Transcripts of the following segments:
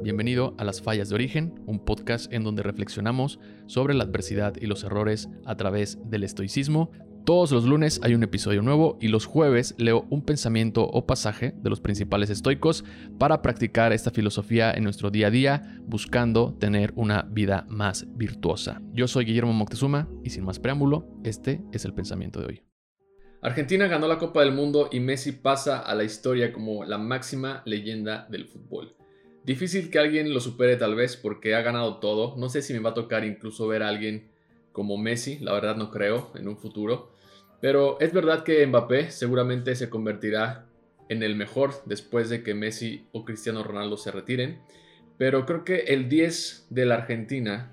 Bienvenido a Las Fallas de Origen, un podcast en donde reflexionamos sobre la adversidad y los errores a través del estoicismo. Todos los lunes hay un episodio nuevo y los jueves leo un pensamiento o pasaje de los principales estoicos para practicar esta filosofía en nuestro día a día, buscando tener una vida más virtuosa. Yo soy Guillermo Moctezuma y sin más preámbulo, este es el pensamiento de hoy. Argentina ganó la Copa del Mundo y Messi pasa a la historia como la máxima leyenda del fútbol. Difícil que alguien lo supere tal vez porque ha ganado todo. No sé si me va a tocar incluso ver a alguien como Messi, la verdad no creo en un futuro. Pero es verdad que Mbappé seguramente se convertirá en el mejor después de que Messi o Cristiano Ronaldo se retiren. Pero creo que el 10 de la Argentina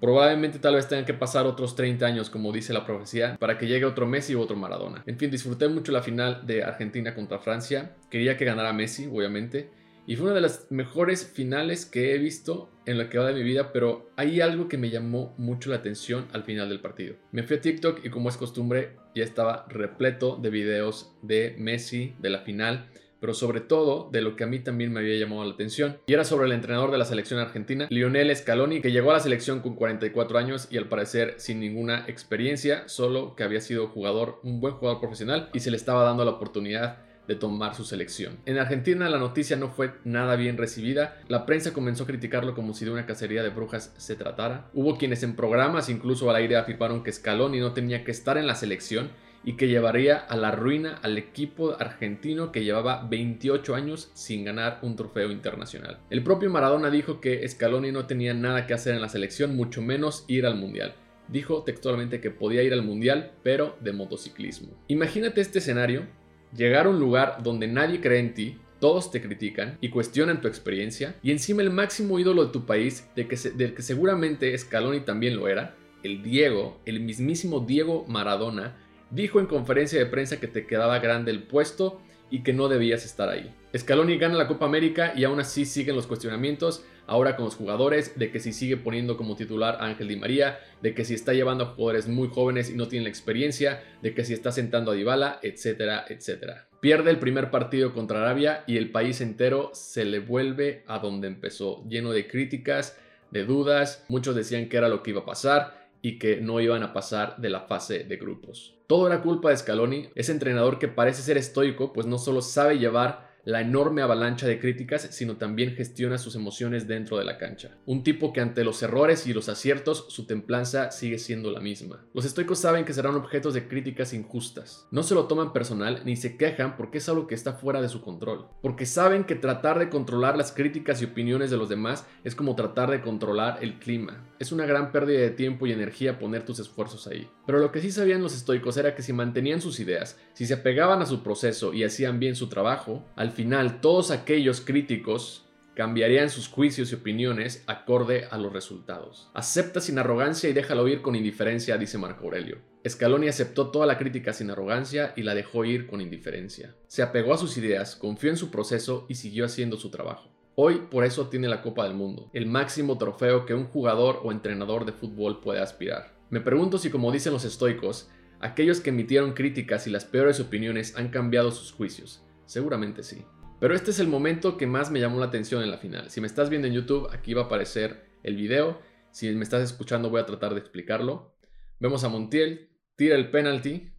probablemente tal vez tengan que pasar otros 30 años, como dice la profecía, para que llegue otro Messi u otro Maradona. En fin, disfruté mucho la final de Argentina contra Francia. Quería que ganara Messi, obviamente. Y fue una de las mejores finales que he visto en lo que va de mi vida, pero hay algo que me llamó mucho la atención al final del partido. Me fui a TikTok y como es costumbre ya estaba repleto de videos de Messi, de la final, pero sobre todo de lo que a mí también me había llamado la atención. Y era sobre el entrenador de la selección argentina, Lionel Scaloni, que llegó a la selección con 44 años y al parecer sin ninguna experiencia, solo que había sido jugador, un buen jugador profesional y se le estaba dando la oportunidad de tomar su selección. En Argentina la noticia no fue nada bien recibida, la prensa comenzó a criticarlo como si de una cacería de brujas se tratara. Hubo quienes en programas, incluso al aire, afirmaron que Scaloni no tenía que estar en la selección y que llevaría a la ruina al equipo argentino que llevaba 28 años sin ganar un trofeo internacional. El propio Maradona dijo que Scaloni no tenía nada que hacer en la selección, mucho menos ir al mundial. Dijo textualmente que podía ir al mundial, pero de motociclismo. Imagínate este escenario Llegar a un lugar donde nadie cree en ti, todos te critican y cuestionan tu experiencia, y encima el máximo ídolo de tu país, del que seguramente Scaloni también lo era, el Diego, el mismísimo Diego Maradona, dijo en conferencia de prensa que te quedaba grande el puesto y que no debías estar ahí. Scaloni gana la Copa América y aún así siguen los cuestionamientos ahora con los jugadores, de que si sigue poniendo como titular a Ángel Di María, de que si está llevando a jugadores muy jóvenes y no tienen la experiencia, de que si está sentando a Dybala, etcétera, etcétera. Pierde el primer partido contra Arabia y el país entero se le vuelve a donde empezó, lleno de críticas, de dudas, muchos decían que era lo que iba a pasar y que no iban a pasar de la fase de grupos. Todo era culpa de Scaloni, ese entrenador que parece ser estoico, pues no solo sabe llevar la enorme avalancha de críticas, sino también gestiona sus emociones dentro de la cancha. Un tipo que ante los errores y los aciertos su templanza sigue siendo la misma. Los estoicos saben que serán objetos de críticas injustas. No se lo toman personal ni se quejan porque es algo que está fuera de su control. Porque saben que tratar de controlar las críticas y opiniones de los demás es como tratar de controlar el clima. Es una gran pérdida de tiempo y energía poner tus esfuerzos ahí. Pero lo que sí sabían los estoicos era que si mantenían sus ideas, si se apegaban a su proceso y hacían bien su trabajo, al final todos aquellos críticos cambiarían sus juicios y opiniones acorde a los resultados. Acepta sin arrogancia y déjalo ir con indiferencia, dice Marco Aurelio. Scaloni aceptó toda la crítica sin arrogancia y la dejó ir con indiferencia. Se apegó a sus ideas, confió en su proceso y siguió haciendo su trabajo. Hoy por eso tiene la Copa del Mundo, el máximo trofeo que un jugador o entrenador de fútbol puede aspirar. Me pregunto si como dicen los estoicos, aquellos que emitieron críticas y las peores opiniones han cambiado sus juicios. Seguramente sí. Pero este es el momento que más me llamó la atención en la final. Si me estás viendo en YouTube, aquí va a aparecer el video. Si me estás escuchando, voy a tratar de explicarlo. Vemos a Montiel, tira el penalti,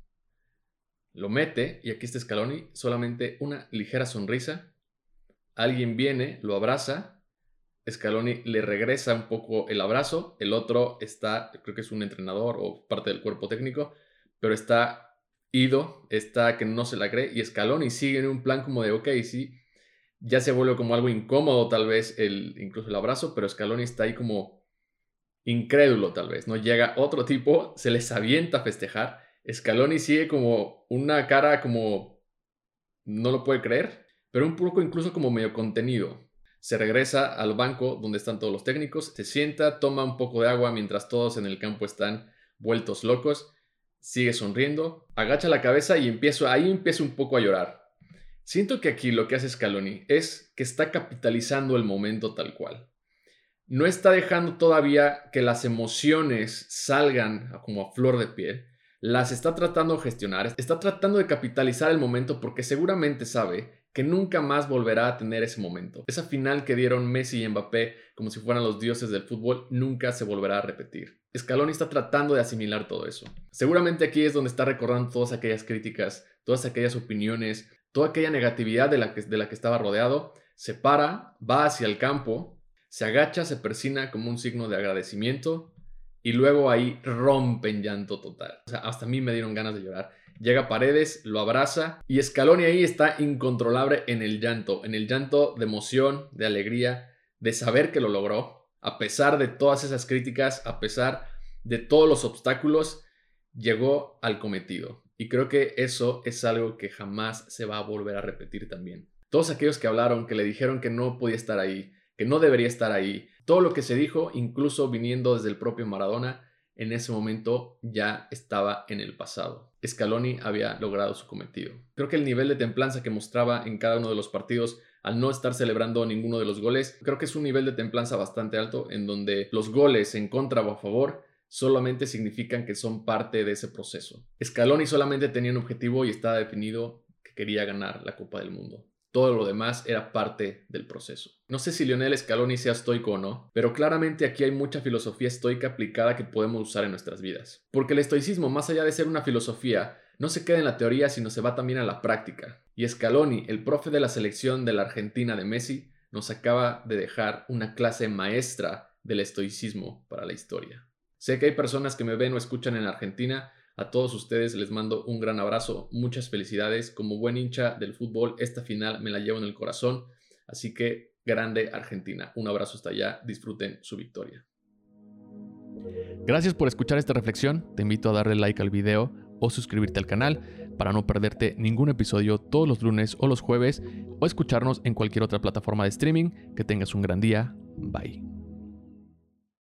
lo mete y aquí está Scaloni, solamente una ligera sonrisa. Alguien viene, lo abraza, Scaloni le regresa un poco el abrazo, el otro está, creo que es un entrenador o parte del cuerpo técnico, pero está Ido está que no se la cree y Scaloni sigue en un plan como de, ok, sí, ya se vuelve como algo incómodo tal vez el, incluso el abrazo, pero Scaloni está ahí como incrédulo tal vez, ¿no? Llega otro tipo, se les avienta a festejar, Scaloni sigue como una cara como no lo puede creer, pero un poco incluso como medio contenido. Se regresa al banco donde están todos los técnicos, se sienta, toma un poco de agua mientras todos en el campo están vueltos locos sigue sonriendo, agacha la cabeza y empiezo, ahí empiezo un poco a llorar. Siento que aquí lo que hace Scaloni es que está capitalizando el momento tal cual. No está dejando todavía que las emociones salgan como a flor de piel. Las está tratando de gestionar, está tratando de capitalizar el momento porque seguramente sabe que nunca más volverá a tener ese momento. Esa final que dieron Messi y Mbappé como si fueran los dioses del fútbol nunca se volverá a repetir. Scaloni está tratando de asimilar todo eso. Seguramente aquí es donde está recordando todas aquellas críticas, todas aquellas opiniones, toda aquella negatividad de la que, de la que estaba rodeado. Se para, va hacia el campo, se agacha, se persina como un signo de agradecimiento y luego ahí rompe en llanto total. O sea, hasta a mí me dieron ganas de llorar. Llega Paredes, lo abraza y Scaloni ahí está incontrolable en el llanto, en el llanto de emoción, de alegría, de saber que lo logró, a pesar de todas esas críticas, a pesar de todos los obstáculos, llegó al cometido. Y creo que eso es algo que jamás se va a volver a repetir también. Todos aquellos que hablaron, que le dijeron que no podía estar ahí, que no debería estar ahí, todo lo que se dijo, incluso viniendo desde el propio Maradona, en ese momento ya estaba en el pasado. Scaloni había logrado su cometido. Creo que el nivel de templanza que mostraba en cada uno de los partidos al no estar celebrando ninguno de los goles, creo que es un nivel de templanza bastante alto en donde los goles en contra o a favor solamente significan que son parte de ese proceso. Scaloni solamente tenía un objetivo y estaba definido que quería ganar la Copa del Mundo. Todo lo demás era parte del proceso. No sé si Lionel Scaloni sea estoico o no, pero claramente aquí hay mucha filosofía estoica aplicada que podemos usar en nuestras vidas. Porque el estoicismo, más allá de ser una filosofía, no se queda en la teoría, sino se va también a la práctica. Y Scaloni, el profe de la selección de la Argentina de Messi, nos acaba de dejar una clase maestra del estoicismo para la historia. Sé que hay personas que me ven o escuchan en Argentina a todos ustedes les mando un gran abrazo, muchas felicidades. Como buen hincha del fútbol, esta final me la llevo en el corazón. Así que grande Argentina. Un abrazo hasta allá. Disfruten su victoria. Gracias por escuchar esta reflexión. Te invito a darle like al video o suscribirte al canal para no perderte ningún episodio todos los lunes o los jueves o escucharnos en cualquier otra plataforma de streaming. Que tengas un gran día. Bye.